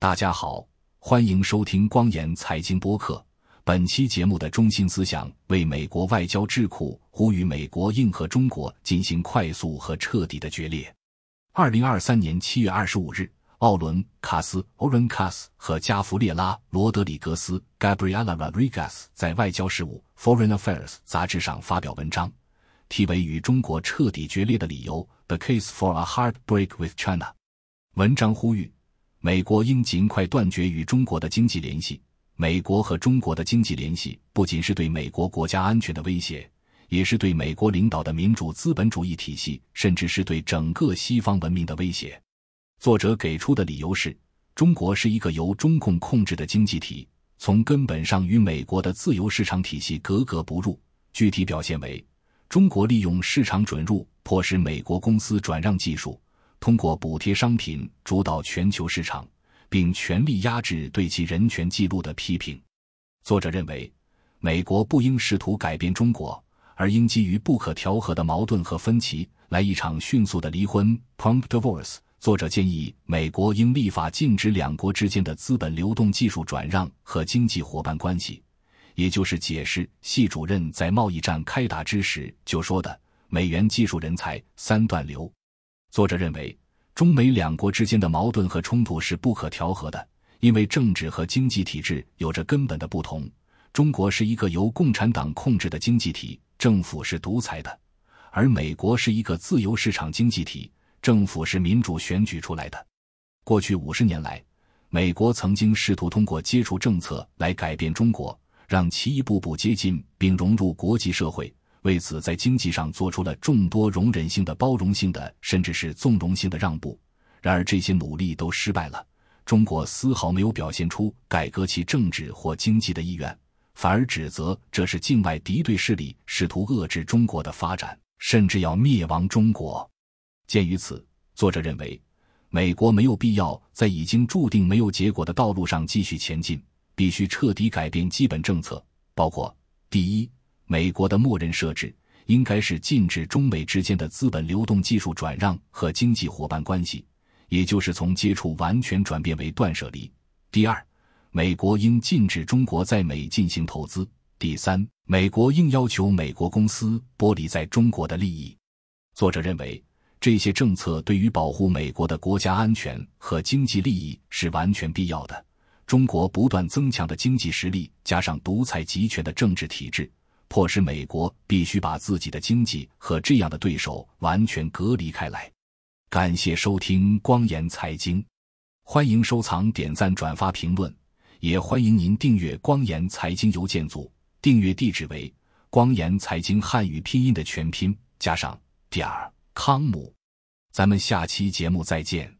大家好，欢迎收听光言财经播客。本期节目的中心思想为美国外交智库呼吁美国应和中国进行快速和彻底的决裂。二零二三年七月二十五日，奥伦·卡斯 （Oren c a s 和加弗列拉·罗德里格斯 （Gabriela Rodriguez） 在《外交事务 （Foreign Affairs） 杂志上发表文章，题为《与中国彻底决裂的理由》（The Case for a Hard Break with China）。文章呼吁。美国应尽快断绝与中国的经济联系。美国和中国的经济联系不仅是对美国国家安全的威胁，也是对美国领导的民主资本主义体系，甚至是对整个西方文明的威胁。作者给出的理由是：中国是一个由中共控制的经济体，从根本上与美国的自由市场体系格格不入。具体表现为：中国利用市场准入，迫使美国公司转让技术。通过补贴商品主导全球市场，并全力压制对其人权记录的批评。作者认为，美国不应试图改变中国，而应基于不可调和的矛盾和分歧来一场迅速的离婚 （prompt divorce）。作者建议，美国应立法禁止两国之间的资本流动、技术转让和经济伙伴关系，也就是解释系主任在贸易战开打之时就说的“美元技术人才三段流”。作者认为，中美两国之间的矛盾和冲突是不可调和的，因为政治和经济体制有着根本的不同。中国是一个由共产党控制的经济体，政府是独裁的；而美国是一个自由市场经济体，政府是民主选举出来的。过去五十年来，美国曾经试图通过接触政策来改变中国，让其一步步接近并融入国际社会。为此，在经济上做出了众多容忍性的、包容性的，甚至是纵容性的让步。然而，这些努力都失败了。中国丝毫没有表现出改革其政治或经济的意愿，反而指责这是境外敌对势力试图遏制中国的发展，甚至要灭亡中国。鉴于此，作者认为，美国没有必要在已经注定没有结果的道路上继续前进，必须彻底改变基本政策，包括第一。美国的默认设置应该是禁止中美之间的资本流动、技术转让和经济伙伴关系，也就是从接触完全转变为断舍离。第二，美国应禁止中国在美进行投资。第三，美国应要求美国公司剥离在中国的利益。作者认为，这些政策对于保护美国的国家安全和经济利益是完全必要的。中国不断增强的经济实力，加上独裁集权的政治体制。迫使美国必须把自己的经济和这样的对手完全隔离开来。感谢收听光言财经，欢迎收藏、点赞、转发、评论，也欢迎您订阅光言财经邮件组。订阅地址为光言财经汉语拼音的全拼加上点儿康姆。咱们下期节目再见。